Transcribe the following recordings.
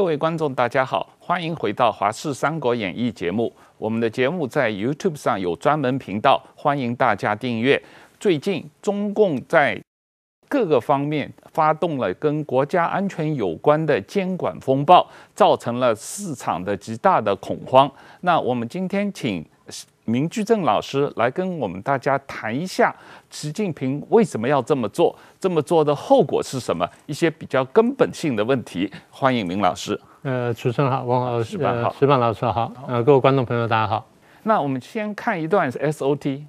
各位观众，大家好，欢迎回到《华视三国演义》节目。我们的节目在 YouTube 上有专门频道，欢迎大家订阅。最近，中共在各个方面发动了跟国家安全有关的监管风暴，造成了市场的极大的恐慌。那我们今天请明居正老师来跟我们大家谈一下，习近平为什么要这么做？这么做的后果是什么？一些比较根本性的问题。欢迎明老师。呃，主持人好，王老师，石板好，石板老师好。呃，各位观众朋友，大家好。那我们先看一段 SOT。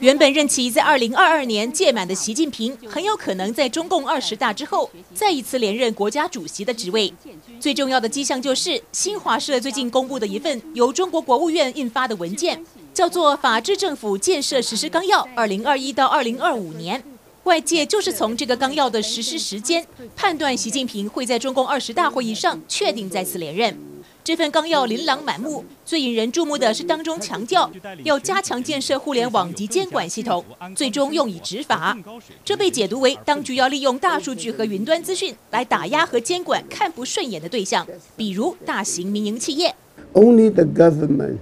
原本任期在二零二二年届满的习近平，很有可能在中共二十大之后再一次连任国家主席的职位。最重要的迹象就是新华社最近公布的一份由中国国务院印发的文件，叫做《法治政府建设实施纲要（二零二一到二零二五年）》。外界就是从这个纲要的实施时间判断，习近平会在中共二十大会议上确定再次连任。这份纲要琳琅满目，最引人注目的是当中强调要加强建设互联网及监管系统，最终用以执法。这被解读为当局要利用大数据和云端资讯来打压和监管看不顺眼的对象，比如大型民营企业。Only the government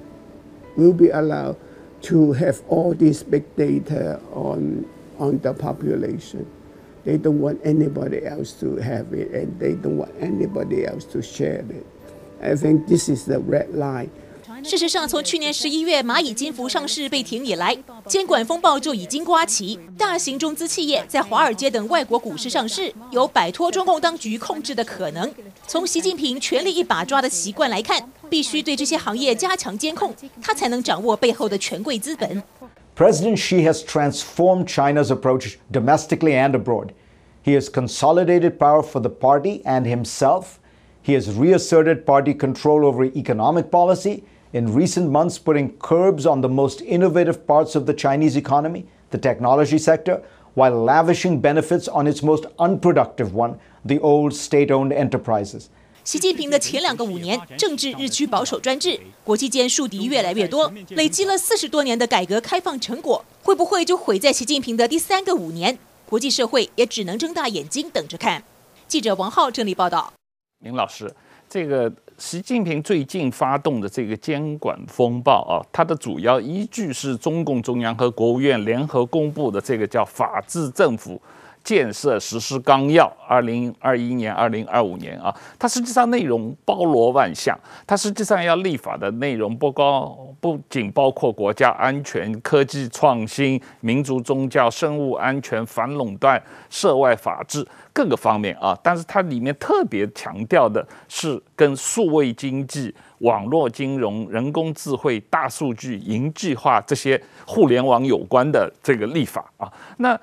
will be allowed to have all this big data on on the population. They don't want anybody else to have it, and they don't want anybody else to share it. I think this is the red line. 事实上，从去年十一月蚂蚁金服上市被停以来，监管风暴就已经刮起。大型中资企业在华尔街等外国股市上市，有摆脱中共当局控制的可能。从习近平权力一把抓的习惯来看，必须对这些行业加强监控，他才能掌握背后的权贵资本。President Xi has transformed China's approach domestically and abroad. He has consolidated power for the party and himself. He has reasserted party control over economic policy, in recent months putting curbs on the most innovative parts of the Chinese economy, the technology sector, while lavishing benefits on its most unproductive one, the old state-owned enterprises. 习近平的前两个五年，政治日趋保守专制，国际间树敌越来越多，累积了四十多年的改革开放成果，会不会就毁在习近平的第三个五年？国际社会也只能睁大眼睛等着看。记者王浩整理报道。 林老师，这个习近平最近发动的这个监管风暴啊，它的主要依据是中共中央和国务院联合公布的这个叫《法治政府建设实施纲要》，二零二一年、二零二五年啊，它实际上内容包罗万象，它实际上要立法的内容不高，不仅包括国家安全、科技创新、民族宗教、生物安全、反垄断、涉外法治。各个方面啊，但是它里面特别强调的是跟数位经济、网络金融、人工智慧、大数据、云计划这些互联网有关的这个立法啊。那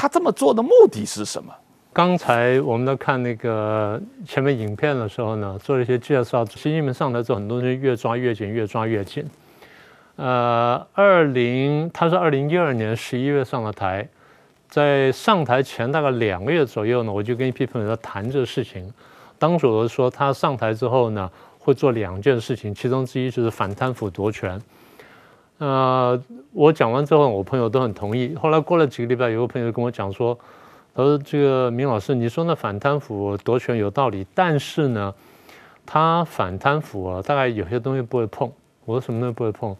他这么做的目的是什么？刚才我们在看那个前面影片的时候呢，做了一些介绍。习近平上台之后，很多人越抓越紧，越抓越紧。呃，二零他是二零一二年十一月上了台。在上台前大概两个月左右呢，我就跟一批朋友在谈这个事情。当时我说，他上台之后呢，会做两件事情，其中之一就是反贪腐夺权。呃，我讲完之后，我朋友都很同意。后来过了几个礼拜，有个朋友跟我讲说：“他说这个明老师，你说那反贪腐夺权有道理，但是呢，他反贪腐啊，大概有些东西不会碰。”我说：“什么都不会碰？”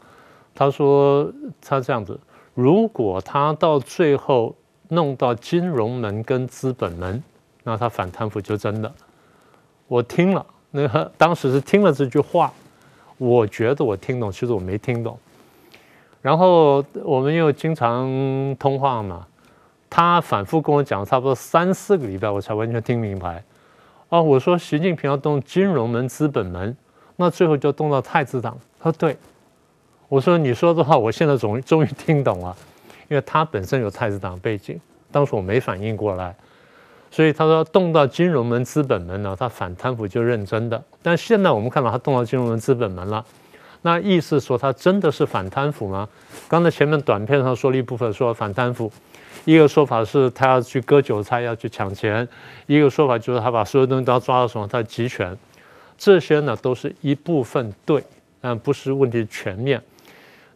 他说：“他这样子，如果他到最后。”弄到金融门跟资本门，那他反贪腐就真的。我听了，那个当时是听了这句话，我觉得我听懂，其实我没听懂。然后我们又经常通话嘛，他反复跟我讲差不多三四个礼拜，我才完全听明白。哦，我说习近平要动金融门、资本门，那最后就动到太子党。他说对，我说你说的话，我现在终于终于听懂了。因为他本身有太子党背景，当时我没反应过来，所以他说动到金融门、资本门呢，他反贪腐就认真的。但现在我们看到他动到金融门、资本门了，那意思说他真的是反贪腐吗？刚才前面短片上说了一部分说反贪腐，一个说法是他要去割韭菜、要去抢钱，一个说法就是他把所有东西都要抓到手，他集权。这些呢都是一部分对，但不是问题全面。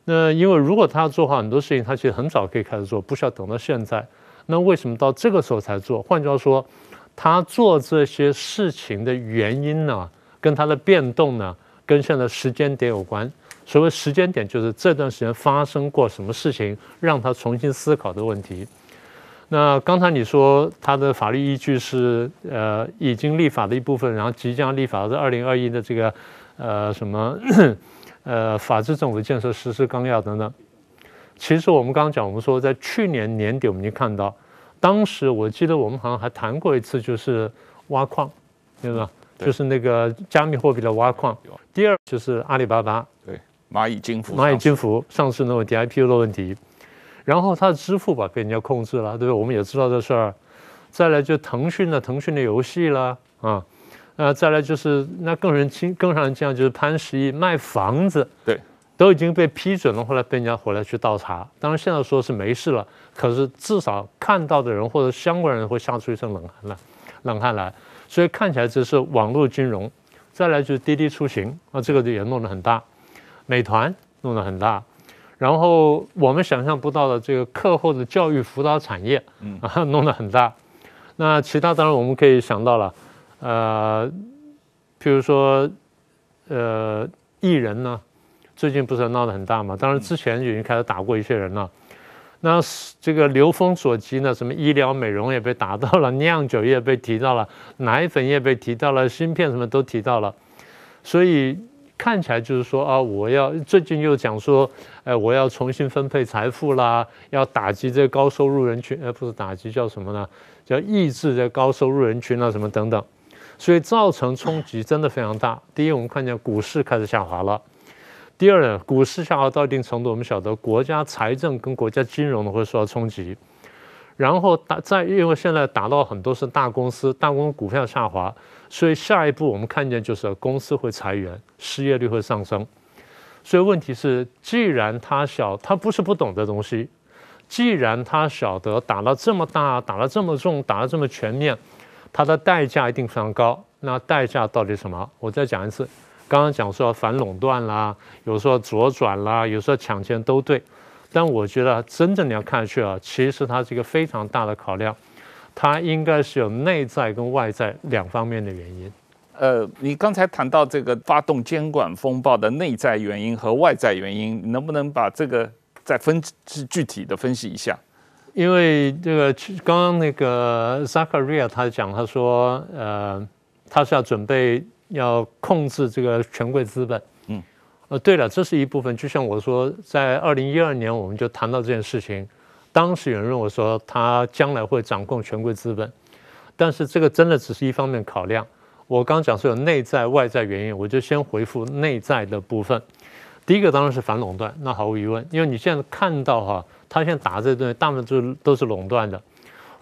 那因为如果他要做好很多事情，他其实很早可以开始做，不需要等到现在。那为什么到这个时候才做？换句话说，他做这些事情的原因呢，跟他的变动呢，跟现在时间点有关。所谓时间点，就是这段时间发生过什么事情，让他重新思考的问题。那刚才你说他的法律依据是呃已经立法的一部分，然后即将立法的二零二一的这个呃什么 呃法治政府建设实施纲要等等。其实我们刚刚讲，我们说在去年年底我们就看到，当时我记得我们好像还谈过一次，就是挖矿，对吧？就是那个加密货币的挖矿。第二就是阿里巴巴，对，蚂蚁金服，蚂蚁金服上市的问题，IPO 的问题。然后它的支付宝被人家控制了，对不对？我们也知道这事儿。再来就腾讯的腾讯的游戏了啊，呃，再来就是那更人惊更让人惊讶就是潘石屹卖房子，对，都已经被批准了，后来被人家回来去倒查。当然现在说是没事了，可是至少看到的人或者相关人会吓出一身冷汗来，冷汗来。所以看起来这是网络金融。再来就是滴滴出行啊，这个也弄得很大，美团弄得很大。然后我们想象不到的这个课后的教育辅导产业，啊，弄得很大。那其他当然我们可以想到了，呃，譬如说，呃，艺人呢，最近不是闹得很大嘛？当然之前已经开始打过一些人了。那这个流风所及呢，什么医疗美容也被打到了，酿酒业被提到了，奶粉业被提到了，芯片什么都提到了，所以。看起来就是说啊，我要最近又讲说，哎，我要重新分配财富啦，要打击这个高收入人群，而不是打击叫什么呢？叫抑制这高收入人群啊，什么等等，所以造成冲击真的非常大。第一，我们看见股市开始下滑了；第二呢，股市下滑到一定程度，我们晓得国家财政跟国家金融呢会受到冲击。然后打在，因为现在打到很多是大公司，大公司股票下滑，所以下一步我们看见就是公司会裁员，失业率会上升。所以问题是，既然他晓，他不是不懂的东西，既然他晓得打了这么大，打了这么重，打了这么全面，它的代价一定非常高。那代价到底什么？我再讲一次，刚刚讲说反垄断啦，有时候左转啦，有时候抢钱都对。但我觉得真正你要看下去啊，其实它是一个非常大的考量，它应该是有内在跟外在两方面的原因。呃，你刚才谈到这个发动监管风暴的内在原因和外在原因，你能不能把这个再分具体的分析一下？因为这个刚刚那个 Zakaria 他讲，他说呃，他是要准备要控制这个权贵资本。呃，对了，这是一部分。就像我说，在二零一二年，我们就谈到这件事情。当时有人认为说，他将来会掌控权贵资本，但是这个真的只是一方面考量。我刚讲说有内在外在原因，我就先回复内在的部分。第一个当然是反垄断，那毫无疑问，因为你现在看到哈，他现在打这东西，大部分都是都是垄断的，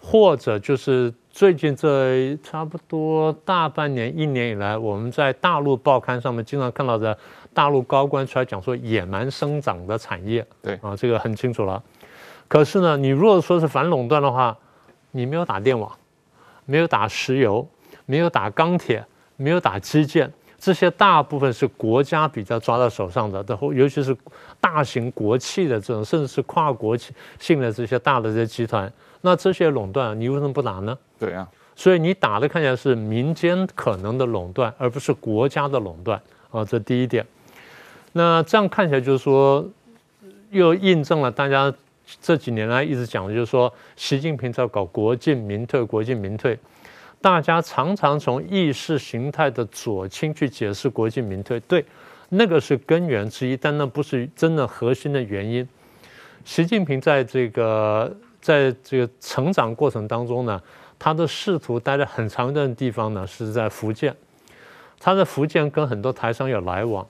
或者就是最近这差不多大半年、一年以来，我们在大陆报刊上面经常看到的。大陆高官出来讲说野蛮生长的产业，对啊，这个很清楚了。可是呢，你如果说是反垄断的话，你没有打电网，没有打石油，没有打钢铁，没有打基建，这些大部分是国家比较抓到手上的，然后尤其是大型国企的这种，甚至是跨国性的这些大的这些集团，那这些垄断你为什么不打呢？对啊，所以你打的看起来是民间可能的垄断，而不是国家的垄断啊，这第一点。那这样看起来就是说，又印证了大家这几年来一直讲的，就是说，习近平在搞国进民退，国进民退。大家常常从意识形态的左倾去解释国进民退，对，那个是根源之一，但那不是真的核心的原因。习近平在这个在这个成长过程当中呢，他的仕途待了很长一段地方呢，是在福建，他在福建跟很多台商有来往。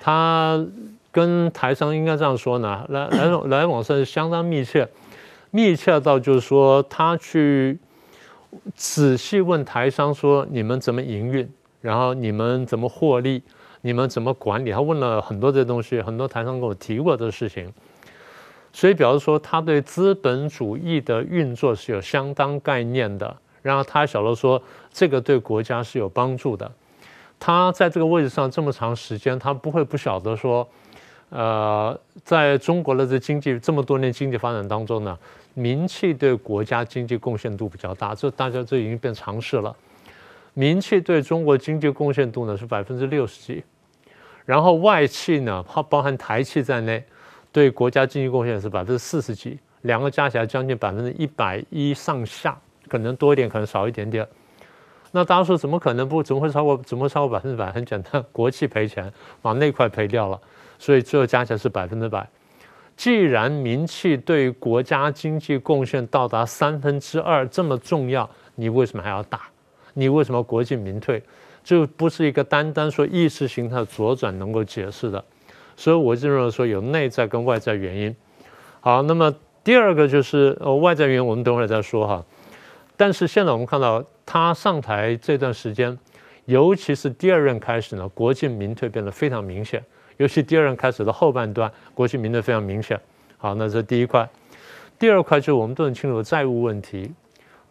他跟台商应该这样说呢，来来来往 是相当密切，密切到就是说他去仔细问台商说，你们怎么营运，然后你们怎么获利，你们怎么管理，他问了很多这些东西，很多台商跟我提过这个事情，所以表示说他对资本主义的运作是有相当概念的，然后他晓得说这个对国家是有帮助的。他在这个位置上这么长时间，他不会不晓得说，呃，在中国的这经济这么多年经济发展当中呢，民企对国家经济贡献度比较大，这大家这已经变常识了。民企对中国经济贡献度呢是百分之六十几，然后外企呢，它包含台企在内，对国家经济贡献是百分之四十几，两个加起来将近百分之一百一上下，可能多一点，可能少一点点。那大家说怎么可能不？怎么会超过？怎么会超过百分之百？很简单，国企赔钱，把那块赔掉了。所以最后加起来是百分之百。既然民企对国家经济贡献到达三分之二这么重要，你为什么还要打？你为什么国进民退？这不是一个单单说意识形态左转能够解释的。所以我就认为说有内在跟外在原因。好，那么第二个就是呃外在原因，我们等会儿再说哈。但是现在我们看到他上台这段时间，尤其是第二任开始呢，国进民退变得非常明显。尤其第二任开始的后半段，国进民退非常明显。好，那这第一块。第二块就是我们都很清楚的债务问题。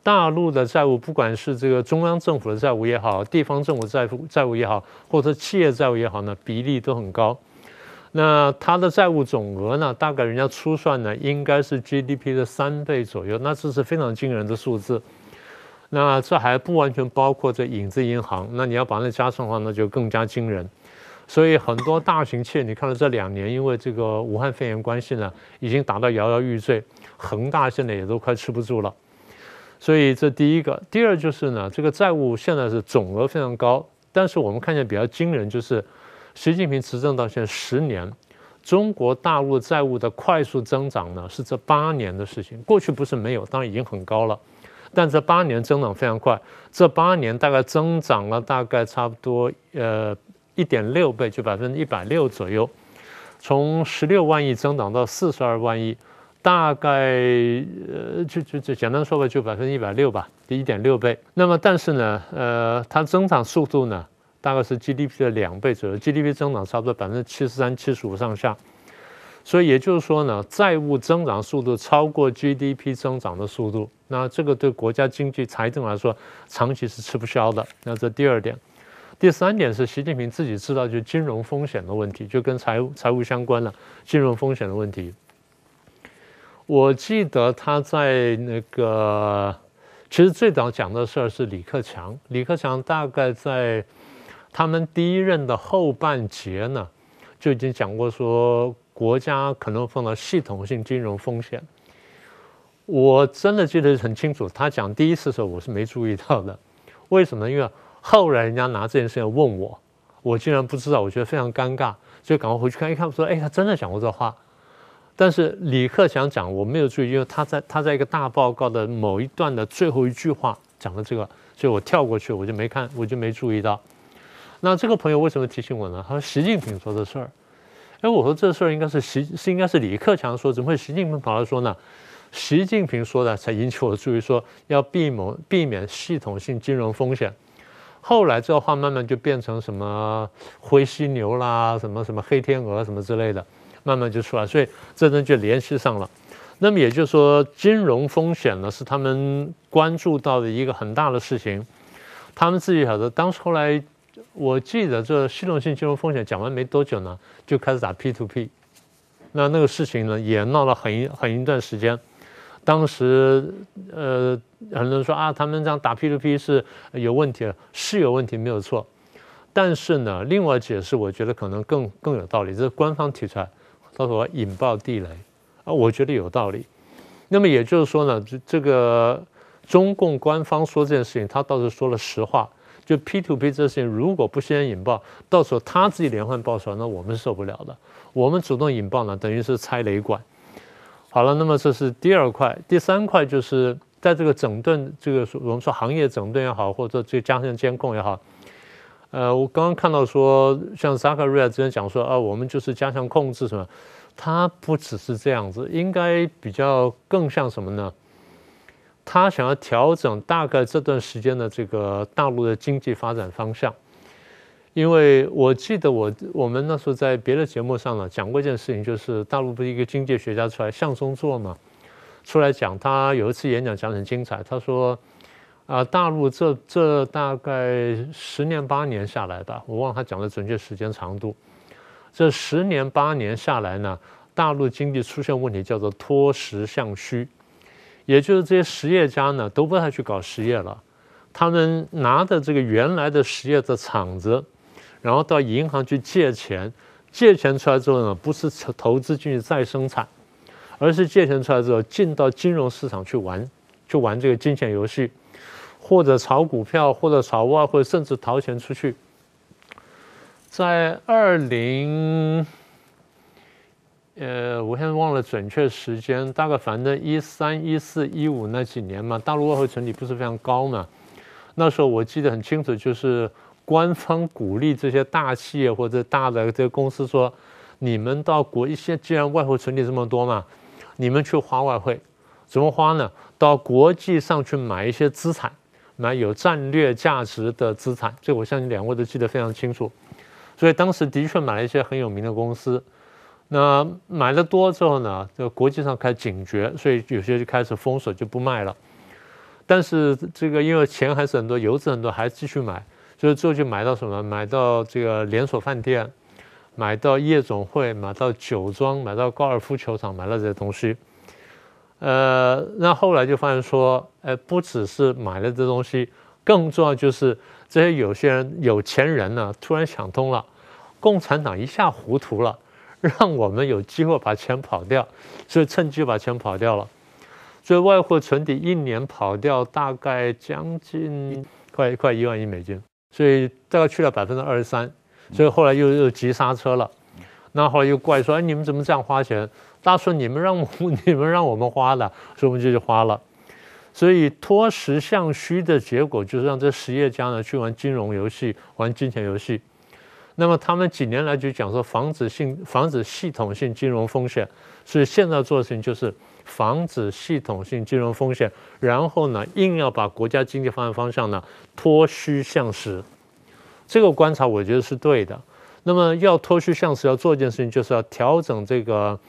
大陆的债务，不管是这个中央政府的债务也好，地方政府债务债务也好，或者企业债务也好呢，比例都很高。那它的债务总额呢，大概人家初算呢，应该是 GDP 的三倍左右。那这是非常惊人的数字。那这还不完全包括这影子银行。那你要把那加上的话，那就更加惊人。所以很多大型企业，你看到这两年因为这个武汉肺炎关系呢，已经达到摇摇欲坠，恒大现在也都快吃不住了。所以这第一个，第二就是呢，这个债务现在是总额非常高，但是我们看见比较惊人就是，习近平执政到现在十年，中国大陆债务的快速增长呢是这八年的事情，过去不是没有，当然已经很高了，但这八年增长非常快，这八年大概增长了大概差不多呃。一点六倍，就百分之一百六左右，从十六万亿增长到四十二万亿，大概呃，就就就简单说吧，就百分之一百六吧，一点六倍。那么，但是呢，呃，它增长速度呢，大概是 GDP 的两倍左右，GDP 增长差不多百分之七十三、七十五上下。所以也就是说呢，债务增长速度超过 GDP 增长的速度，那这个对国家经济财政来说，长期是吃不消的。那这第二点。第三点是习近平自己知道，就金融风险的问题，就跟财务财务相关了。金融风险的问题，我记得他在那个，其实最早讲的事儿是李克强。李克强大概在他们第一任的后半截呢，就已经讲过说，国家可能碰到系统性金融风险。我真的记得很清楚，他讲第一次的时候，我是没注意到的。为什么？因为后来人家拿这件事情问我，我竟然不知道，我觉得非常尴尬，所以赶快回去看一看，说，哎，他真的讲过这话。但是李克强讲，我没有注意，因为他在他在一个大报告的某一段的最后一句话讲了这个，所以我跳过去，我就没看，我就没注意到。那这个朋友为什么提醒我呢？他说习近平说的事儿。哎，我说这事儿应该是习是应该是李克强说，怎么会习近平跑来说呢？习近平说的才引起我的注意，说要避免避免系统性金融风险。后来这话慢慢就变成什么灰犀牛啦，什么什么黑天鹅什么之类的，慢慢就出来，所以这人就联系上了。那么也就是说，金融风险呢是他们关注到的一个很大的事情。他们自己晓得，当时后来我记得这系统性金融风险讲完没多久呢，就开始打 P to P，那那个事情呢也闹了很一很一段时间。当时，呃，很多人说啊，他们这样打 P to P 是有问题，是有问题，没有错。但是呢，另外解释，我觉得可能更更有道理。这是官方提出来，他说引爆地雷啊，我觉得有道理。那么也就是说呢，这这个中共官方说这件事情，他倒是说了实话。就 P2P 这事情，如果不先引爆，到时候他自己连环爆出来，那我们受不了的。我们主动引爆呢，等于是拆雷管。好了，那么这是第二块，第三块就是在这个整顿，这个我们说行业整顿也好，或者这加强监控也好，呃，我刚刚看到说，像扎克瑞亚之前讲说啊，我们就是加强控制什么，他不只是这样子，应该比较更像什么呢？他想要调整大概这段时间的这个大陆的经济发展方向。因为我记得我我们那时候在别的节目上呢讲过一件事情，就是大陆不是一个经济学家出来向忠作嘛，出来讲他有一次演讲讲得很精彩，他说啊大陆这这大概十年八年下来吧，我忘了他讲的准确时间长度，这十年八年下来呢，大陆经济出现问题，叫做脱实向虚，也就是这些实业家呢都不太去搞实业了，他们拿着这个原来的实业的厂子，然后到银行去借钱，借钱出来之后呢，不是投资进去再生产，而是借钱出来之后进到金融市场去玩，去玩这个金钱游戏，或者炒股票，或者炒外汇，甚至逃钱出去。在二零。呃，我现在忘了准确时间，大概反正一三、一四、一五那几年嘛，大陆外汇存底不是非常高嘛。那时候我记得很清楚，就是官方鼓励这些大企业或者大的这个公司说：“你们到国一些，既然外汇存底这么多嘛，你们去花外汇，怎么花呢？到国际上去买一些资产，买有战略价值的资产。这我相信两位都记得非常清楚。所以当时的确买了一些很有名的公司。”那买了多之后呢，这个国际上开始警觉，所以有些就开始封锁，就不卖了。但是这个因为钱还是很多，油脂很多，还继续买，所以最后就买到什么？买到这个连锁饭店，买到夜总会，买到酒庄，买到高尔夫球场，买到这些东西。呃，那后来就发现说，呃，不只是买了这东西，更重要就是这些有些人有钱人呢，突然想通了，共产党一下糊涂了。让我们有机会把钱跑掉，所以趁机把钱跑掉了。所以外汇存底一年跑掉大概将近快快一万亿美金，所以大概去了百分之二十三。所以后来又又急刹车了。那后来又怪说：“哎，你们怎么这样花钱？”大家说：“你们让我 你们让我们花的，所以我们就去花了。”所以脱实向虚的结果就是让这实业家呢去玩金融游戏，玩金钱游戏。那么他们几年来就讲说防止性防止系统性金融风险，所以现在做的事情就是防止系统性金融风险，然后呢硬要把国家经济发展方向呢脱虚向实，这个观察我觉得是对的。那么要脱虚向实，要做一件事情就是要调整这个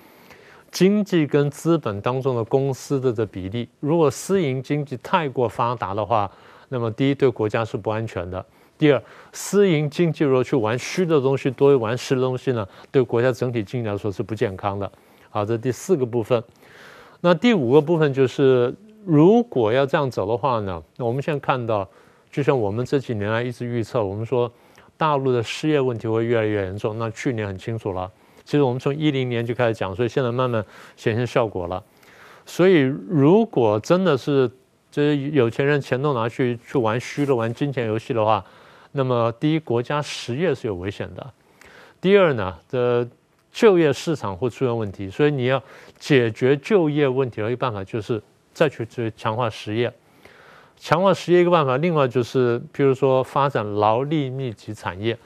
经济跟资本当中的公司的的比例。如果私营经济太过发达的话，那么第一对国家是不安全的。第二，私营经济如果去玩虚的东西多于玩实的东西呢，对国家整体经济来说是不健康的。好，这第四个部分。那第五个部分就是，如果要这样走的话呢，我们现在看到，就像我们这几年来一直预测，我们说大陆的失业问题会越来越严重。那去年很清楚了，其实我们从一零年就开始讲，所以现在慢慢显现效果了。所以如果真的是这些有钱人钱都拿去去玩虚的、玩金钱游戏的话，那么，第一，国家实业是有危险的；第二呢，这就业市场会出现问题，所以你要解决就业问题的一个办法就是再去去强化实业，强化实业一个办法。另外就是，比如说发展劳力密集产业。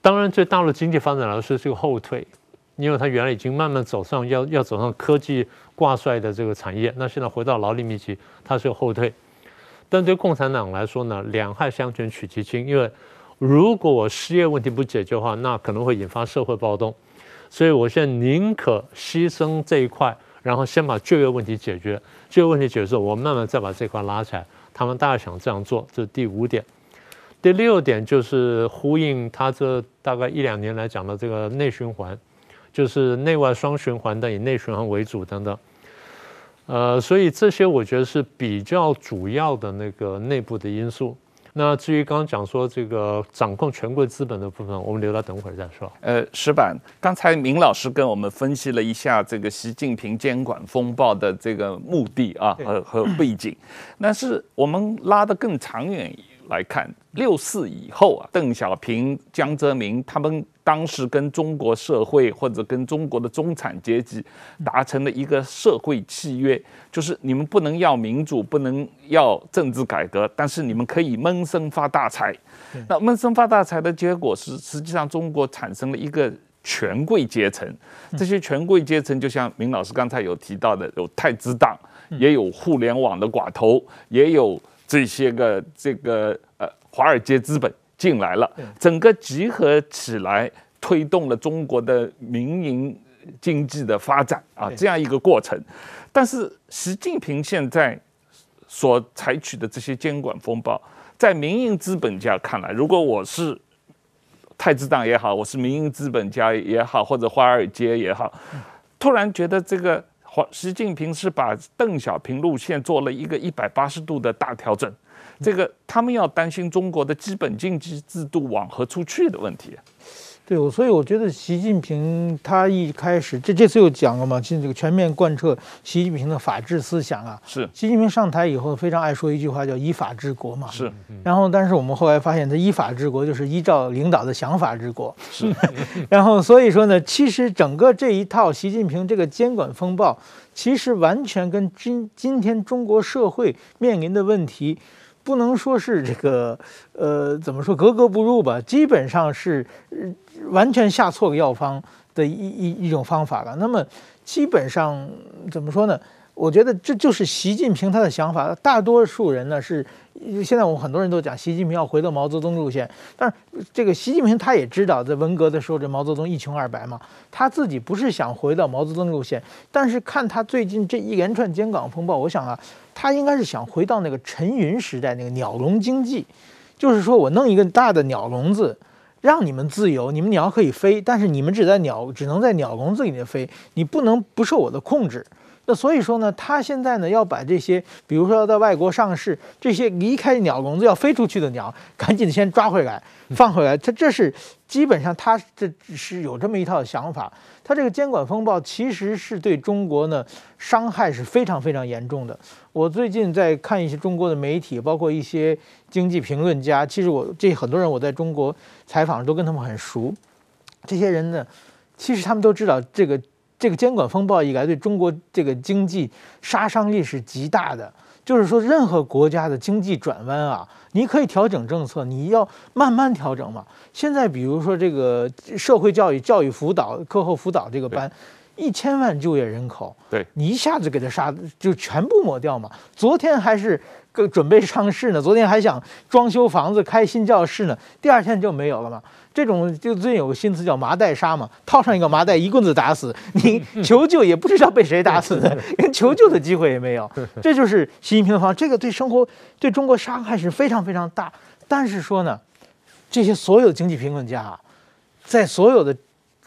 当然，对大陆经济发展来说是个后退，因为它原来已经慢慢走上要要走上科技挂帅的这个产业，那现在回到劳力密集，它是有后退。但对共产党来说呢，两害相权取其轻，因为如果我失业问题不解决的话，那可能会引发社会暴动，所以我现在宁可牺牲这一块，然后先把就业问题解决，就业问题解决之后，我慢慢再把这块拉起来。他们大概想这样做，这是第五点。第六点就是呼应他这大概一两年来讲的这个内循环，就是内外双循环的，以内循环为主等等。呃，所以这些我觉得是比较主要的那个内部的因素。那至于刚刚讲说这个掌控权贵资本的部分，我们留到等会儿再说。呃，石板，刚才明老师跟我们分析了一下这个习近平监管风暴的这个目的啊和和背景，但是我们拉得更长远来看，六四以后啊，邓小平、江泽民他们当时跟中国社会或者跟中国的中产阶级达成了一个社会契约，就是你们不能要民主，不能要政治改革，但是你们可以闷声发大财。那闷声发大财的结果是，实际上中国产生了一个权贵阶层，这些权贵阶层就像明老师刚才有提到的，有太子党，也有互联网的寡头，也有。这些个这个呃华尔街资本进来了，整个集合起来推动了中国的民营经济的发展啊，这样一个过程。但是习近平现在所采取的这些监管风暴，在民营资本家看来，如果我是太子党也好，我是民营资本家也好，或者华尔街也好，突然觉得这个华习近平是把邓小平路线做了一个一百八十度的大调整，这个他们要担心中国的基本经济制度往何处去的问题。对，我所以我觉得习近平他一开始这这次又讲了嘛，就这个全面贯彻习近平的法治思想啊。是。习近平上台以后非常爱说一句话，叫“依法治国”嘛。是。然后，但是我们后来发现，他依法治国就是依照领导的想法治国。是。然后，所以说呢，其实整个这一套习近平这个监管风暴，其实完全跟今今天中国社会面临的问题。不能说是这个，呃，怎么说格格不入吧？基本上是完全下错个药方的一一一种方法了。那么，基本上怎么说呢？我觉得这就是习近平他的想法。大多数人呢是，现在我们很多人都讲习近平要回到毛泽东路线，但是这个习近平他也知道，在文革的时候这毛泽东一穷二白嘛，他自己不是想回到毛泽东路线，但是看他最近这一连串监港风暴，我想啊，他应该是想回到那个陈云时代那个鸟笼经济，就是说我弄一个大的鸟笼子，让你们自由，你们鸟可以飞，但是你们只在鸟只能在鸟笼子里面飞，你不能不受我的控制。那所以说呢，他现在呢要把这些，比如说要在外国上市，这些离开鸟笼子要飞出去的鸟，赶紧先抓回来，放回来。他这是基本上他这是有这么一套想法。他这个监管风暴其实是对中国呢伤害是非常非常严重的。我最近在看一些中国的媒体，包括一些经济评论家，其实我这很多人我在中国采访都跟他们很熟。这些人呢，其实他们都知道这个。这个监管风暴以来，对中国这个经济杀伤力是极大的。就是说，任何国家的经济转弯啊，你可以调整政策，你要慢慢调整嘛。现在，比如说这个社会教育、教育辅导、课后辅导这个班，一千万就业人口，对，你一下子给他杀，就全部抹掉嘛。昨天还是个准备上市呢，昨天还想装修房子、开新教室呢，第二天就没有了嘛。这种就最近有个新词叫麻袋杀嘛，套上一个麻袋，一棍子打死 你，求救也不知道被谁打死的，连求救的机会也没有。这就是习近平的方，这个对生活、对中国伤害是非常非常大。但是说呢，这些所有经济评论家啊，在所有的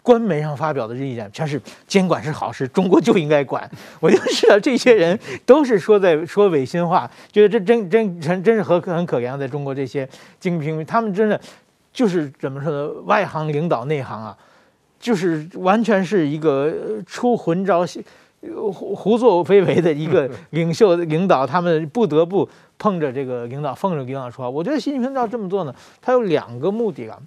官媒上发表的意见，全是监管是好事，中国就应该管。我就知道这些人都是说在说违心话，觉得这真真真真是很很可怜，在中国这些经济评论，他们真的。就是怎么说呢？外行领导内行啊，就是完全是一个出浑招、胡胡作非为的一个 领袖领导，他们不得不碰着这个领导，奉着领导说话。我觉得习近平要这么做呢，他有两个目的啊，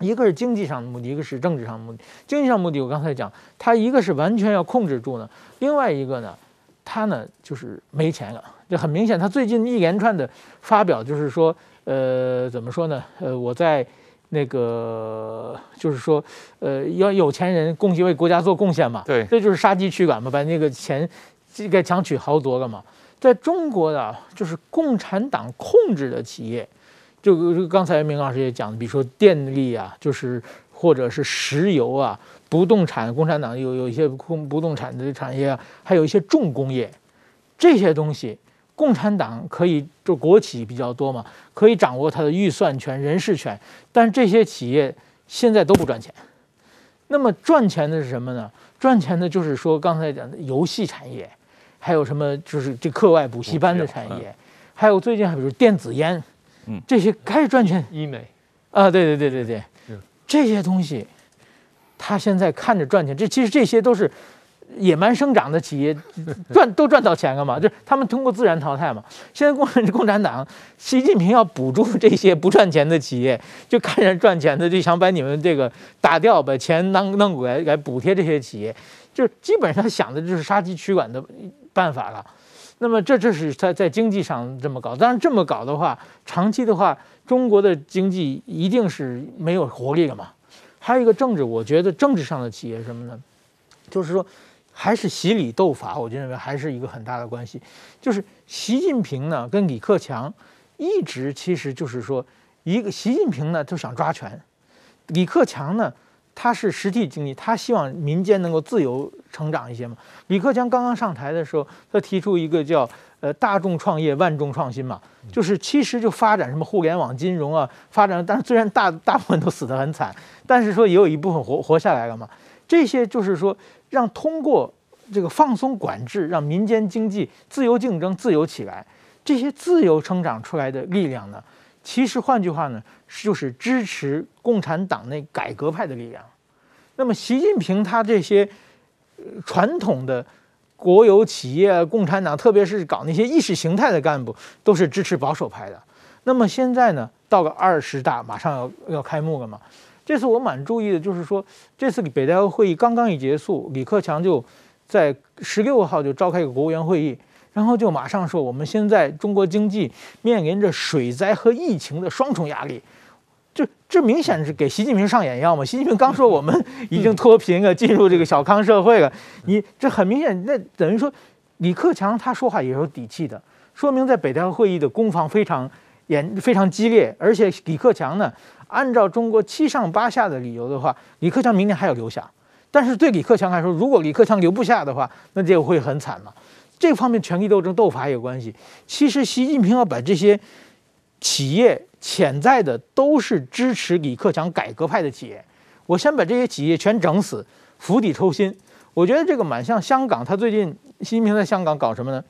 一个是经济上的目的，一个是政治上的目的。经济上目的我刚才讲，他一个是完全要控制住呢，另外一个呢，他呢就是没钱了。这很明显，他最近一连串的发表就是说。呃，怎么说呢？呃，我在那个就是说，呃，要有钱人贡献为国家做贡献嘛。对，这就是杀鸡取卵嘛，把那个钱这个强取豪夺了嘛。在中国的，就是共产党控制的企业，就刚才明老师也讲的，比如说电力啊，就是或者是石油啊，不动产，共产党有有一些空不动产的产业啊，还有一些重工业，这些东西。共产党可以就国企比较多嘛，可以掌握它的预算权、人事权，但这些企业现在都不赚钱。那么赚钱的是什么呢？赚钱的就是说刚才讲的游戏产业，还有什么就是这课外补习班的产业，还有最近还比如电子烟，嗯，这些开始赚钱。医美啊，对对对对对，这些东西，他现在看着赚钱，这其实这些都是。野蛮生长的企业赚都赚到钱了嘛？就是他们通过自然淘汰嘛。现在共产共产党，习近平要补助这些不赚钱的企业，就看着赚钱的就想把你们这个打掉，把钱弄弄过来来补贴这些企业，就基本上想的就是杀鸡取卵的办法了。那么这这是在在经济上这么搞，当然这么搞的话，长期的话，中国的经济一定是没有活力了嘛。还有一个政治，我觉得政治上的企业什么呢？就是说。还是习李斗法，我就认为还是一个很大的关系。就是习近平呢，跟李克强一直其实就是说，一个习近平呢就想抓权，李克强呢他是实体经济，他希望民间能够自由成长一些嘛。李克强刚刚上台的时候，他提出一个叫呃大众创业万众创新嘛，就是其实就发展什么互联网金融啊，发展，但是虽然大大部分都死得很惨，但是说也有一部分活活下来了嘛。这些就是说让通过这个放松管制，让民间经济自由竞争、自由起来，这些自由成长出来的力量呢，其实换句话呢，就是支持共产党内改革派的力量。那么习近平他这些传统的国有企业、共产党，特别是搞那些意识形态的干部，都是支持保守派的。那么现在呢，到了二十大马上要要开幕了嘛？这次我蛮注意的，就是说这次北戴河会议刚刚一结束，李克强就在十六号就召开一个国务院会议，然后就马上说，我们现在中国经济面临着水灾和疫情的双重压力。这这明显是给习近平上眼药嘛？习近平刚说我们已经脱贫了，进入这个小康社会了。你这很明显，那等于说李克强他说话也有底气的，说明在北戴河会议的攻防非常严、非常激烈。而且李克强呢，按照中国七上八下的理由的话，李克强明年还要留下。但是对李克强来说，如果李克强留不下的话，那就会很惨嘛。这方面权力斗争斗法有关系。其实习近平要把这些企业。潜在的都是支持李克强改革派的企业，我先把这些企业全整死，釜底抽薪。我觉得这个蛮像香港，他最近习近平在香港搞什么呢？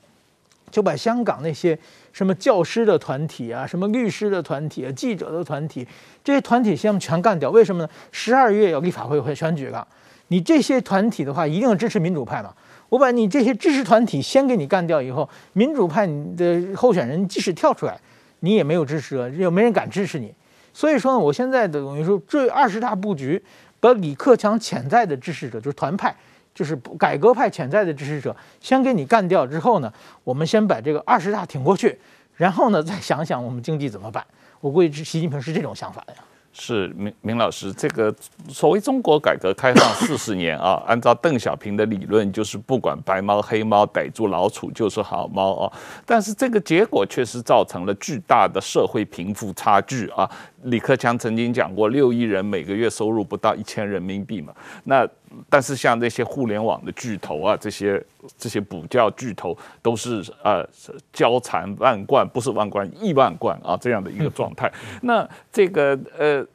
就把香港那些什么教师的团体啊，什么律师的团体啊，记者的团体，这些团体先全干掉。为什么呢？十二月要立法会会选举了，你这些团体的话，一定要支持民主派嘛。我把你这些支持团体先给你干掉以后，民主派你的候选人即使跳出来。你也没有支持，又没人敢支持你，所以说呢，我现在等于说这二十大布局，把李克强潜在的支持者，就是团派，就是改革派潜在的支持者，先给你干掉之后呢，我们先把这个二十大挺过去，然后呢，再想想我们经济怎么办。我估计习近平是这种想法的呀。是明明老师，这个所谓中国改革开放四十年啊，按照邓小平的理论，就是不管白猫黑猫，逮住老鼠就是好猫啊。但是这个结果确实造成了巨大的社会贫富差距啊。李克强曾经讲过，六亿人每个月收入不到一千人民币嘛。那但是像那些互联网的巨头啊，这些这些补教巨头都是呃家缠万贯，不是万贯亿万贯啊这样的一个状态。那这个呃，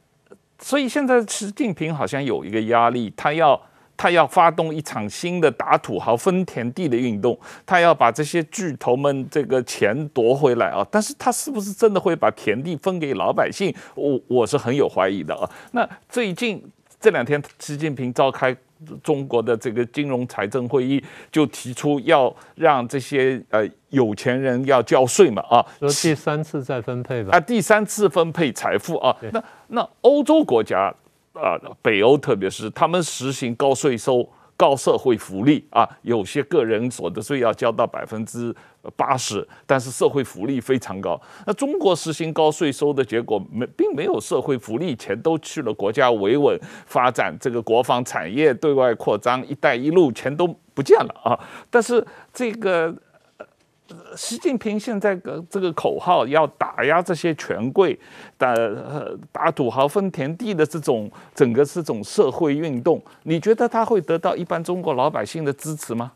所以现在习近平好像有一个压力，他要他要发动一场新的打土豪分田地的运动，他要把这些巨头们这个钱夺回来啊。但是他是不是真的会把田地分给老百姓？我我是很有怀疑的啊。那最近这两天，习近平召开。中国的这个金融财政会议就提出要让这些呃有钱人要交税嘛啊，说第三次再分配吧啊，第三次分配财富啊，那那欧洲国家啊，北欧特别是他们实行高税收。高社会福利啊，有些个人所得税要交到百分之八十，但是社会福利非常高。那中国实行高税收的结果，没并没有社会福利，钱都去了国家维稳发展这个国防产业、对外扩张、一带一路，钱都不见了啊。但是这个。习近平现在的这个口号要打压这些权贵，打打土豪分田地的这种整个这种社会运动，你觉得他会得到一般中国老百姓的支持吗？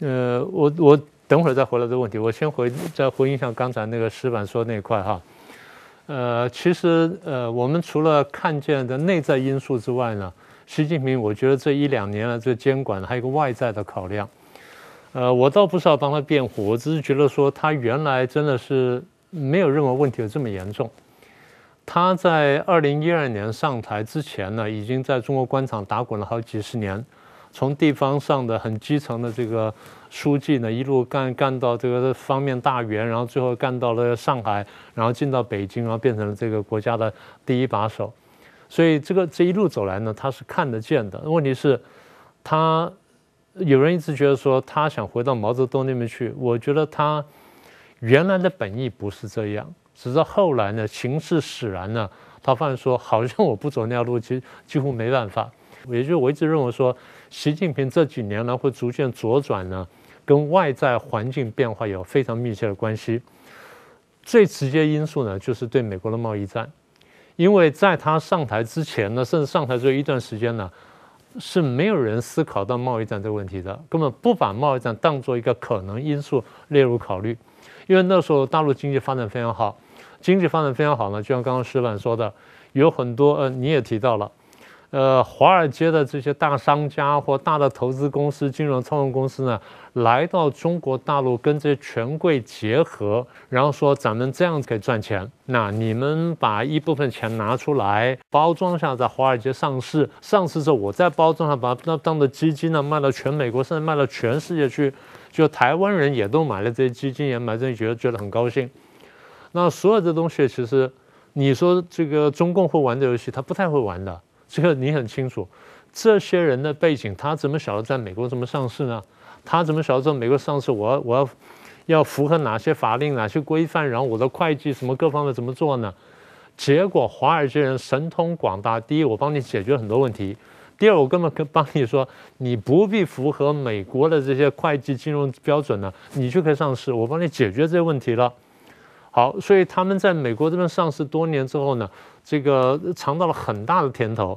呃，我我等会儿再回答这个问题，我先回再回应一下刚才那个石板说那块哈。呃，其实呃，我们除了看见的内在因素之外呢，习近平我觉得这一两年来这监管还有一个外在的考量。呃，我倒不是要帮他辩护，我只是觉得说他原来真的是没有任何问题有这么严重。他在二零一二年上台之前呢，已经在中国官场打滚了好几十年，从地方上的很基层的这个书记呢，一路干干到这个方面大员，然后最后干到了上海，然后进到北京，然后变成了这个国家的第一把手。所以这个这一路走来呢，他是看得见的。问题是，他。有人一直觉得说他想回到毛泽东那边去，我觉得他原来的本意不是这样，只是后来呢，情势使然呢，他发现说好像我不走那条路，几几乎没办法。也就是我一直认为说，习近平这几年呢会逐渐左转呢，跟外在环境变化有非常密切的关系。最直接因素呢，就是对美国的贸易战，因为在他上台之前呢，甚至上台之后一段时间呢。是没有人思考到贸易战这个问题的，根本不把贸易战当做一个可能因素列入考虑。因为那时候大陆经济发展非常好，经济发展非常好呢，就像刚刚石板说的，有很多呃，你也提到了。呃，华尔街的这些大商家或大的投资公司、金融操纵公司呢，来到中国大陆跟这些权贵结合，然后说咱们这样子可以赚钱。那你们把一部分钱拿出来，包装下在华尔街上市，上市之后我再包装上，把它当做基金呢，卖到全美国，甚至卖到全世界去。就台湾人也都买了这些基金，也买这些，觉得觉得很高兴。那所有的东西，其实你说这个中共会玩的游戏，他不太会玩的。这个你很清楚，这些人的背景，他怎么晓得在美国怎么上市呢？他怎么晓得在美国上市？我要我要要符合哪些法令、哪些规范？然后我的会计什么各方面怎么做呢？结果华尔街人神通广大，第一，我帮你解决很多问题；第二，我根本跟帮你说，你不必符合美国的这些会计金融标准呢，你就可以上市，我帮你解决这些问题了。好，所以他们在美国这边上市多年之后呢，这个尝到了很大的甜头。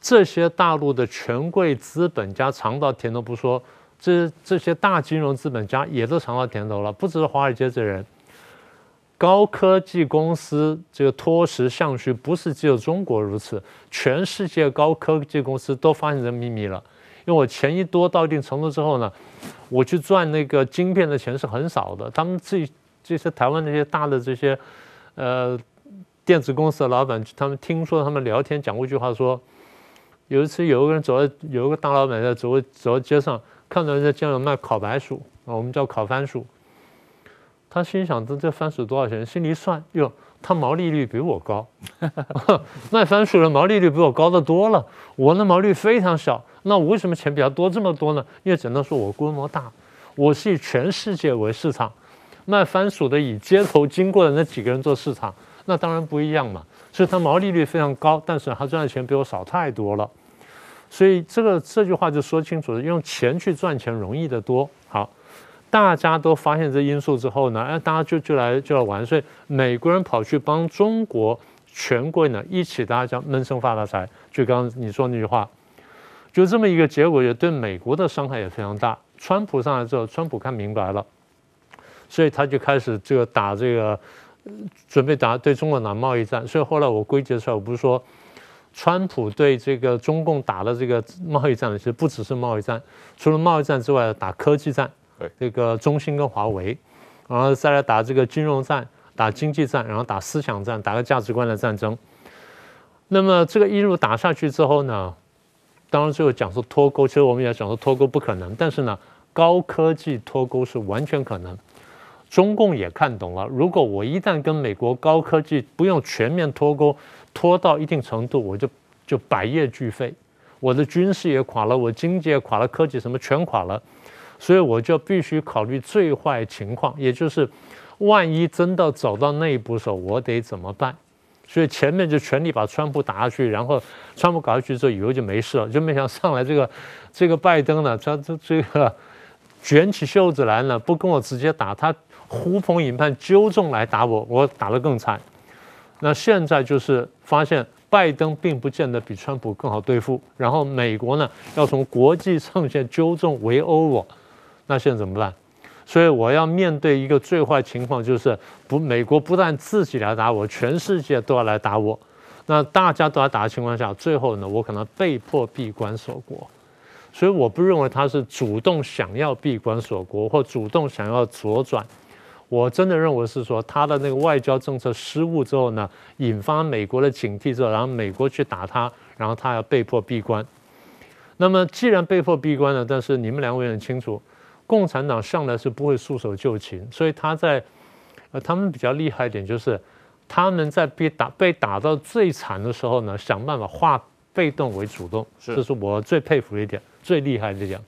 这些大陆的权贵资本家尝到甜头不说，这这些大金融资本家也都尝到甜头了。不只是华尔街这人，高科技公司这个脱实向虚，不是只有中国如此，全世界高科技公司都发现这秘密了。因为我钱一多到一定程度之后呢，我去赚那个晶片的钱是很少的，他们自己。这些台湾那些大的这些，呃，电子公司的老板，他们听说他们聊天讲过一句话，说有一次有一个人走在，有一个大老板在走走在街上，看到人在街上卖烤白薯啊，我们叫烤番薯。他心想：这这番薯多少钱？心里一算，哟，他毛利率比我高，卖番薯的毛利率比我高得多了，我的毛利非常小。那我为什么钱比他多这么多呢？因为只能说我规模大，我是以全世界为市场。卖番薯的以街头经过的那几个人做市场，那当然不一样嘛。所以他毛利率非常高，但是他赚的钱比我少太多了。所以这个这句话就说清楚了：用钱去赚钱容易得多。好，大家都发现这因素之后呢，哎，大家就就来就要玩。所以美国人跑去帮中国权贵呢一起，大家叫闷声发大财。就刚刚你说那句话，就这么一个结果，也对美国的伤害也非常大。川普上来之后，川普看明白了。所以他就开始这个打这个，准备打对中国打贸易战。所以后来我归结出来，我不是说，川普对这个中共打的这个贸易战，其实不只是贸易战，除了贸易战之外，打科技战，这个中兴跟华为，然后再来打这个金融战，打经济战，然后打思想战，打个价值观的战争。那么这个一路打下去之后呢，当然最后讲说脱钩，其实我们也讲说脱钩不可能，但是呢，高科技脱钩是完全可能。中共也看懂了，如果我一旦跟美国高科技不用全面脱钩，脱到一定程度，我就就百业俱废，我的军事也垮了，我经济也垮了，科技什么全垮了，所以我就必须考虑最坏情况，也就是万一真的走到那一步的时候，我得怎么办？所以前面就全力把川普打下去，然后川普搞下去之后，以后就没事了，就没想上来这个这个拜登呢，他这这个卷起袖子来呢，不跟我直接打他。呼朋引伴纠众来打我，我打得更惨。那现在就是发现拜登并不见得比川普更好对付，然后美国呢要从国际上线纠众围殴我，那现在怎么办？所以我要面对一个最坏情况，就是不美国不但自己来打我，全世界都要来打我。那大家都要打的情况下，最后呢我可能被迫闭关锁国。所以我不认为他是主动想要闭关锁国或主动想要左转。我真的认为是说他的那个外交政策失误之后呢，引发美国的警惕之后，然后美国去打他，然后他要被迫闭关。那么既然被迫闭关了，但是你们两位很清楚，共产党向来是不会束手就擒，所以他在呃他们比较厉害一点，就是他们在被打被打到最惨的时候呢，想办法化被动为主动，这是我最佩服的一点，最厉害的一点，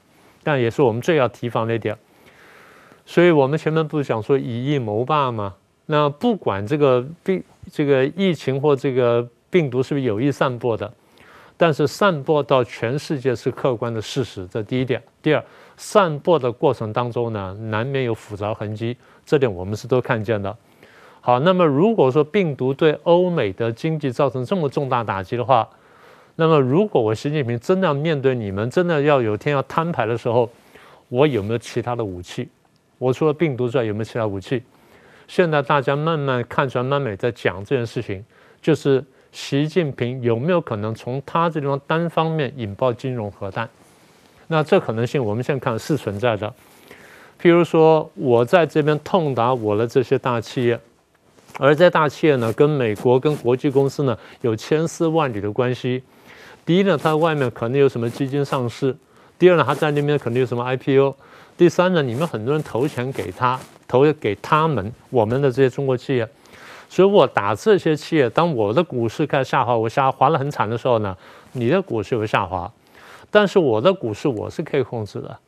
但也是我们最要提防的一点。所以我们前面不是讲说以疫谋霸吗？那不管这个病、这个疫情或这个病毒是不是有意散播的，但是散播到全世界是客观的事实，这第一点。第二，散播的过程当中呢，难免有复杂痕迹，这点我们是都看见的。好，那么如果说病毒对欧美的经济造成这么重大打击的话，那么，如果我习近平真的要面对你们，真的要有天要摊牌的时候，我有没有其他的武器？我除了病毒之外，有没有其他武器？现在大家慢慢看出来，慢慢在讲这件事情，就是习近平有没有可能从他这地方单方面引爆金融核弹？那这可能性，我们现在看是存在的。譬如说，我在这边痛打我的这些大企业，而这大企业呢，跟美国、跟国际公司呢有千丝万缕的关系。第一呢，它外面可能有什么基金上市；第二呢，它在那边可能有什么 IPO；第三呢，你们很多人投钱给他，投给他们，我们的这些中国企业。所以我打这些企业，当我的股市开始下滑，我下滑得很惨的时候呢，你的股市会下滑。但是我的股市我是可以控制的，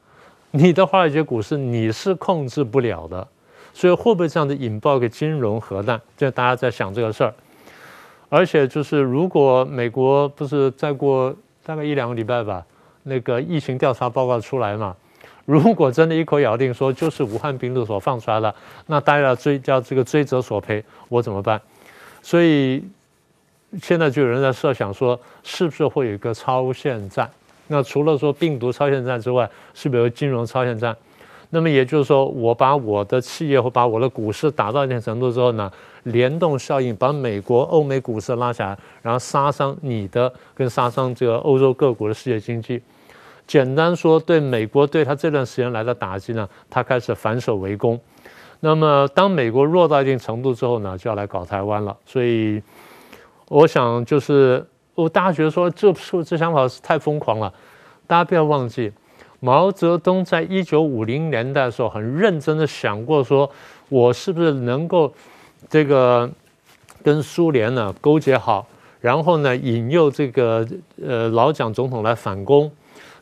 你的华尔街股市你是控制不了的。所以会不会这样子引爆个金融核弹？就大家在想这个事儿。而且就是，如果美国不是再过大概一两个礼拜吧，那个疫情调查报告出来嘛，如果真的一口咬定说就是武汉病毒所放出来的，那大家要追叫这个追责索赔，我怎么办？所以现在就有人在设想说，是不是会有一个超限战？那除了说病毒超限战之外，是不是有金融超限战？那么也就是说，我把我的企业或把我的股市打到一定程度之后呢，联动效应把美国、欧美股市拉下来，然后杀伤你的，跟杀伤这个欧洲各国的世界经济。简单说，对美国对他这段时间来的打击呢，他开始反手为攻。那么当美国弱到一定程度之后呢，就要来搞台湾了。所以我想就是，我大家觉得说这这这想法是太疯狂了，大家不要忘记。毛泽东在一九五零年代的时候，很认真的想过，说我是不是能够这个跟苏联呢勾结好，然后呢引诱这个呃老蒋总统来反攻，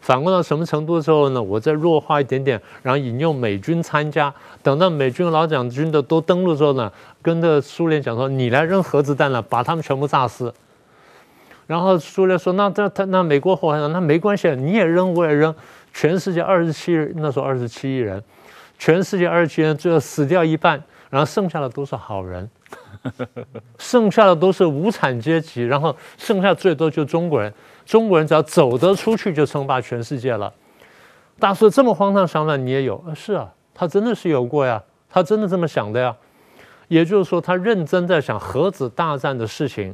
反攻到什么程度之后呢，我再弱化一点点，然后引诱美军参加，等到美军老蒋军的都登陆之后呢，跟着苏联讲说，你来扔核子弹了，把他们全部炸死。然后苏联说，那这他那美国后来，那没关系，你也扔我也扔。全世界二十七，那时候二十七亿人，全世界二十七亿人最后死掉一半，然后剩下的都是好人，剩下的都是无产阶级，然后剩下最多就中国人，中国人只要走得出去就称霸全世界了。大叔这么荒唐想法你也有？是啊，他真的是有过呀，他真的这么想的呀。也就是说，他认真在想核子大战的事情。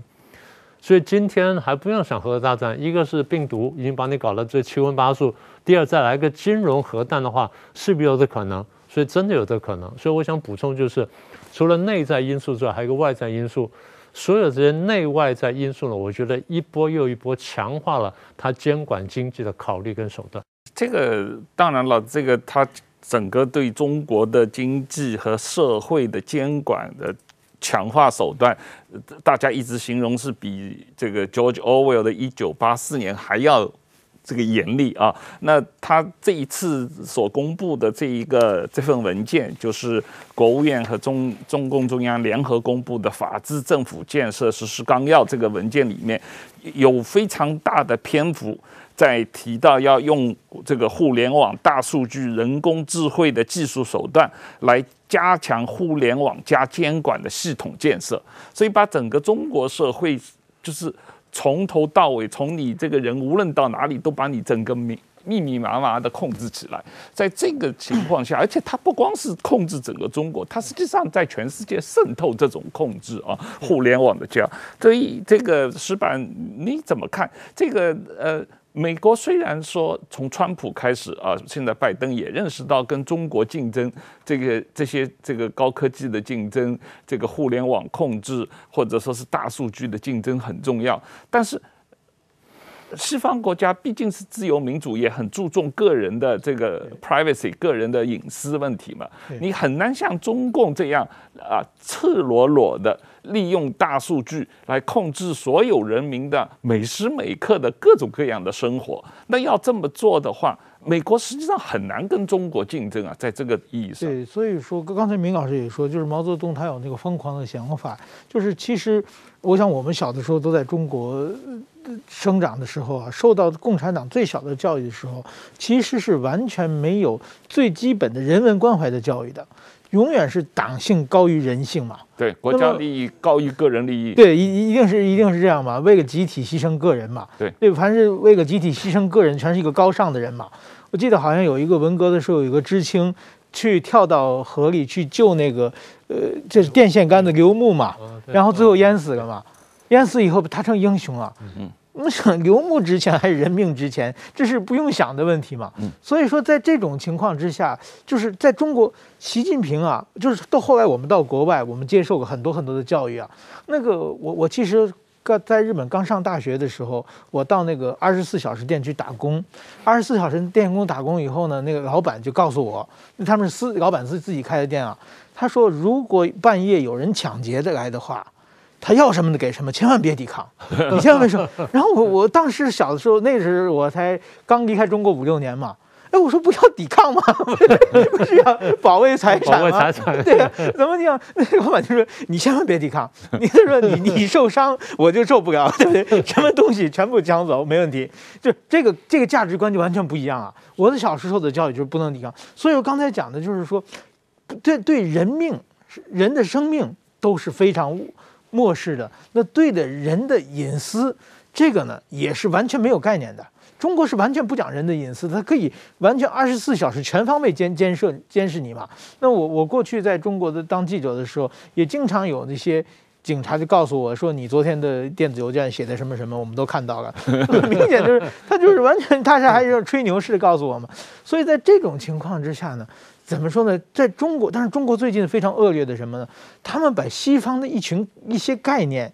所以今天还不用想核子大战，一个是病毒已经把你搞得这七荤八素，第二再来个金融核弹的话，是不是有这可能？所以真的有这可能。所以我想补充就是，除了内在因素之外，还有一个外在因素。所有这些内外在因素呢，我觉得一波又一波强化了他监管经济的考虑跟手段。这个当然了，这个他整个对中国的经济和社会的监管的。强化手段，大家一直形容是比这个 George Orwell 的《一九八四年》还要这个严厉啊。那他这一次所公布的这一个这份文件，就是国务院和中中共中央联合公布的《法治政府建设实施纲要》这个文件里面，有非常大的篇幅在提到要用这个互联网、大数据、人工智慧的技术手段来。加强互联网加监管的系统建设，所以把整个中国社会就是从头到尾，从你这个人无论到哪里，都把你整个密密密麻麻的控制起来。在这个情况下，而且它不光是控制整个中国，它实际上在全世界渗透这种控制啊，互联网的这样。所以这个石板你怎么看这个呃？美国虽然说从川普开始啊，现在拜登也认识到跟中国竞争，这个这些这个高科技的竞争，这个互联网控制或者说是大数据的竞争很重要，但是西方国家毕竟是自由民主，也很注重个人的这个 privacy、个人的隐私问题嘛，你很难像中共这样啊赤裸裸的。利用大数据来控制所有人民的每时每刻的各种各样的生活，那要这么做的话，美国实际上很难跟中国竞争啊，在这个意义上。对，所以说刚才明老师也说，就是毛泽东他有那个疯狂的想法，就是其实我想我们小的时候都在中国生长的时候啊，受到共产党最小的教育的时候，其实是完全没有最基本的人文关怀的教育的。永远是党性高于人性嘛？对，国家利益高于个人利益。对，一一定是一定是这样嘛？为了集体牺牲个人嘛？对，对，凡是为了集体牺牲个人，全是一个高尚的人嘛？我记得好像有一个文革的时候，有一个知青去跳到河里去救那个呃，这是电线杆子刘牧嘛，然后最后淹死了嘛，淹死以后他成英雄了。嗯。那想刘牧值钱还是人命值钱？这是不用想的问题嘛。所以说，在这种情况之下，就是在中国，习近平啊，就是到后来我们到国外，我们接受过很多很多的教育啊。那个我我其实刚在日本刚上大学的时候，我到那个二十四小时店去打工。二十四小时电工打工以后呢，那个老板就告诉我，他们是私老板是自己开的店啊。他说，如果半夜有人抢劫的来的话。他要什么的给什么，千万别抵抗，你千万别说。然后我我当时小的时候，那时候我才刚离开中国五六年嘛，哎，我说不要抵抗吗，不是要保卫财产吗？保卫财产，对呀，怎么讲？那个老板就说你千万别抵抗，你就说你你受伤我就受不了，对不对？什么东西全部抢走没问题，就这个这个价值观就完全不一样啊。我的小时候的教育就是不能抵抗，所以我刚才讲的就是说，对对人命人的生命都是非常。漠视的那对的人的隐私，这个呢也是完全没有概念的。中国是完全不讲人的隐私，它可以完全二十四小时全方位监监视监视你嘛。那我我过去在中国的当记者的时候，也经常有那些警察就告诉我说，你昨天的电子邮件写的什么什么，我们都看到了，明显就是他就是完全他是还是吹牛式的告诉我们。所以在这种情况之下呢。怎么说呢？在中国，但是中国最近非常恶劣的什么呢？他们把西方的一群一些概念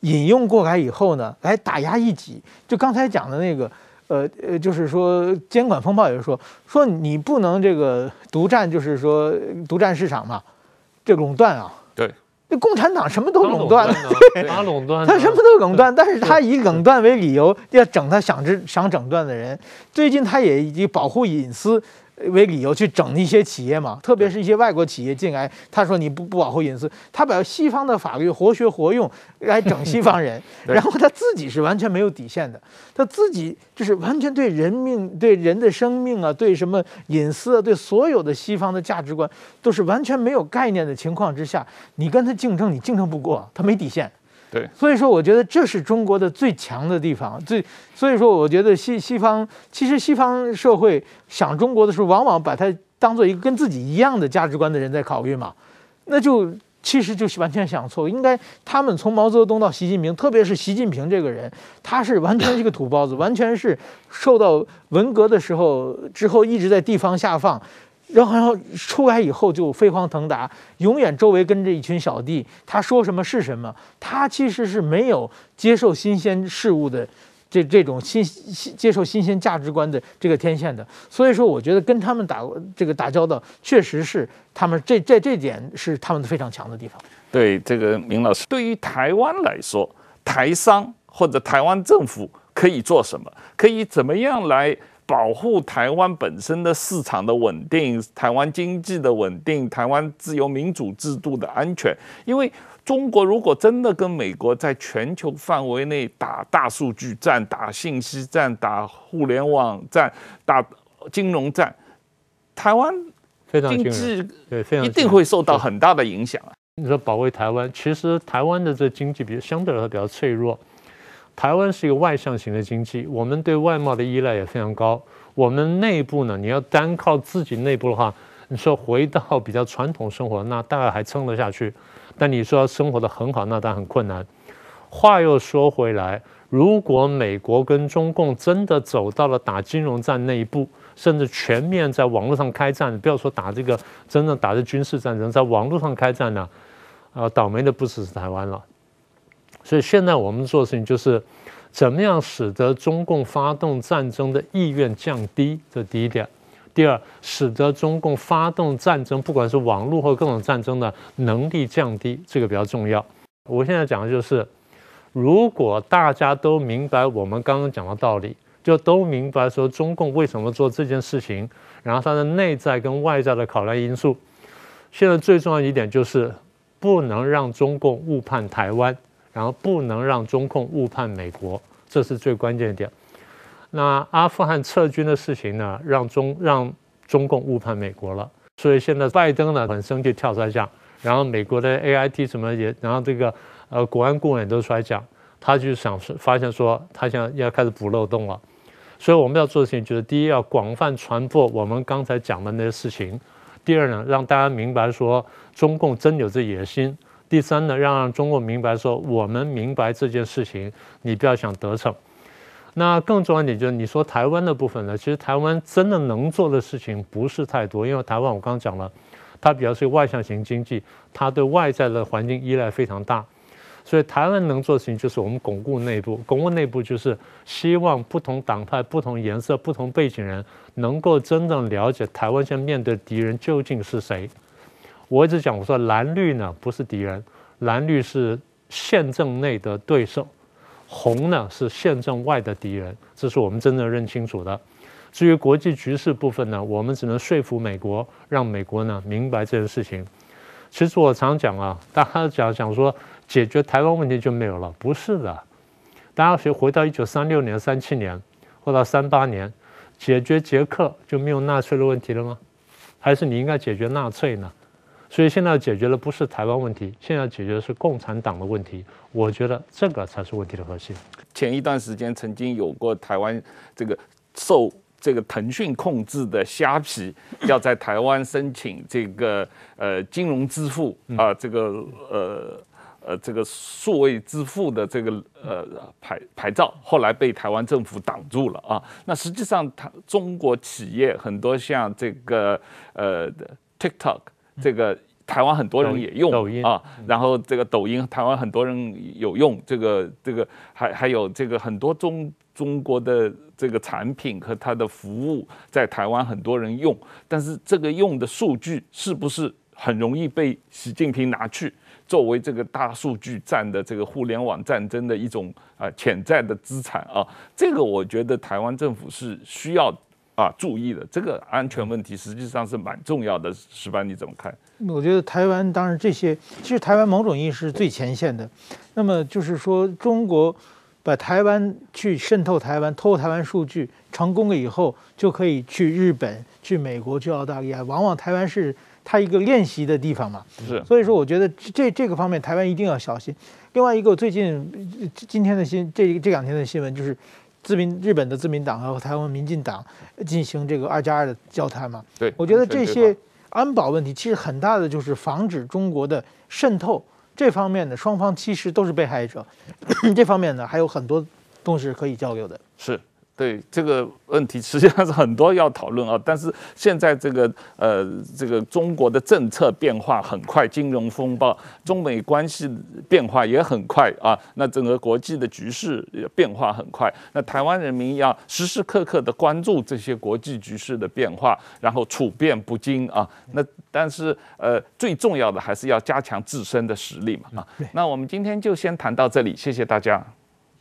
引用过来以后呢，来打压异己。就刚才讲的那个，呃呃，就是说监管风暴也是说，说你不能这个独占，就是说独占市场嘛，这垄断啊。对，那共产党什么都垄断，他垄断，他什么都垄断，但是他以垄断为理由要整他想知想整断的人。最近他也以保护隐私。为理由去整一些企业嘛，特别是一些外国企业进来，他说你不不保护隐私，他把西方的法律活学活用来整西方人，然后他自己是完全没有底线的，他自己就是完全对人命、对人的生命啊、对什么隐私啊、对所有的西方的价值观都是完全没有概念的情况之下，你跟他竞争，你竞争不过，他没底线。对，所以说我觉得这是中国的最强的地方。最所以说，我觉得西西方其实西方社会想中国的时候，往往把它当做一个跟自己一样的价值观的人在考虑嘛，那就其实就是完全想错。应该他们从毛泽东到习近平，特别是习近平这个人，他是完全是个土包子，完全是受到文革的时候之后一直在地方下放。然后出来以后就飞黄腾达，永远周围跟着一群小弟，他说什么是什么。他其实是没有接受新鲜事物的这这种新新接受新鲜价值观的这个天线的。所以说，我觉得跟他们打这个打交道，确实是他们这这这点是他们非常强的地方。对这个明老师，对于台湾来说，台商或者台湾政府可以做什么？可以怎么样来？保护台湾本身的市场的稳定，台湾经济的稳定，台湾自由民主制度的安全。因为中国如果真的跟美国在全球范围内打大数据战、打信息战、打互联网战、打金融战，台湾经济对非常一定会受到很大的影响啊。你说保卫台湾，其实台湾的这经济比相对来说比较脆弱。台湾是一个外向型的经济，我们对外贸的依赖也非常高。我们内部呢，你要单靠自己内部的话，你说回到比较传统生活，那大概还撑得下去。但你说要生活得很好，那当然很困难。话又说回来，如果美国跟中共真的走到了打金融战那一步，甚至全面在网络上开战，不要说打这个真正打的军事战争，在网络上开战呢，啊，倒霉的不只是台湾了。所以现在我们做的事情就是，怎么样使得中共发动战争的意愿降低，这第一点。第二，使得中共发动战争，不管是网络或各种战争的能力降低，这个比较重要。我现在讲的就是，如果大家都明白我们刚刚讲的道理，就都明白说中共为什么做这件事情，然后它的内在跟外在的考量因素。现在最重要一点就是，不能让中共误判台湾。然后不能让中共误判美国，这是最关键点。那阿富汗撤军的事情呢，让中让中共误判美国了，所以现在拜登呢很生气跳出来讲，然后美国的 AIT 什么也，然后这个呃国安顾问也都出来讲，他就想发现说他现在要开始补漏洞了，所以我们要做的事情就是第一要广泛传播我们刚才讲的那些事情，第二呢让大家明白说中共真有这野心，第三呢让中国明白说我们明白这件事情，你不要想得逞。那更重要一点就是，你说台湾的部分呢，其实台湾真的能做的事情不是太多，因为台湾我刚刚讲了，它比较是外向型经济，它对外在的环境依赖非常大，所以台湾能做的事情就是我们巩固内部，巩固内部就是希望不同党派、不同颜色、不同背景人能够真正了解台湾现在面对的敌人究竟是谁。我一直讲，我说蓝绿呢不是敌人，蓝绿是宪政内的对手。红呢是宪政外的敌人，这是我们真正认清楚的。至于国际局势部分呢，我们只能说服美国，让美国呢明白这件事情。其实我常讲啊，大家讲讲说解决台湾问题就没有了，不是的。大家学回到一九三六年、三七年，或到三八年，解决捷克就没有纳粹的问题了吗？还是你应该解决纳粹呢？所以现在解决的不是台湾问题，现在解决的是共产党的问题。我觉得这个才是问题的核心。前一段时间曾经有过台湾这个受这个腾讯控制的虾皮，要在台湾申请这个呃金融支付啊，这个呃呃这个数位支付的这个呃牌牌照，后来被台湾政府挡住了啊。那实际上，它中国企业很多像这个呃 TikTok。这个台湾很多人也用啊，然后这个抖音台湾很多人有用，这个这个还还有这个很多中中国的这个产品和它的服务在台湾很多人用，但是这个用的数据是不是很容易被习近平拿去作为这个大数据战的这个互联网战争的一种啊潜在的资产啊？这个我觉得台湾政府是需要。啊，注意的这个安全问题实际上是蛮重要的。矢板你怎么看？我觉得台湾当然这些，其实台湾某种意义是最前线的。那么就是说，中国把台湾去渗透台湾、偷台湾数据成功了以后，就可以去日本、去美国、去澳大利亚。往往台湾是他一个练习的地方嘛。是。所以说，我觉得这这个方面台湾一定要小心。另外一个，最近今天的新这这两天的新闻就是。自民日本的自民党和台湾民进党进行这个二加二的交谈嘛？对，我觉得这些安保问题其实很大的就是防止中国的渗透，这方面的双方其实都是被害者，这方面呢还有很多东西可以交流的。是。对这个问题，实际上是很多要讨论啊。但是现在这个呃，这个中国的政策变化很快，金融风暴，中美关系变化也很快啊。那整个国际的局势也变化很快。那台湾人民要时时刻刻的关注这些国际局势的变化，然后处变不惊啊。那但是呃，最重要的还是要加强自身的实力嘛啊。那我们今天就先谈到这里，谢谢大家。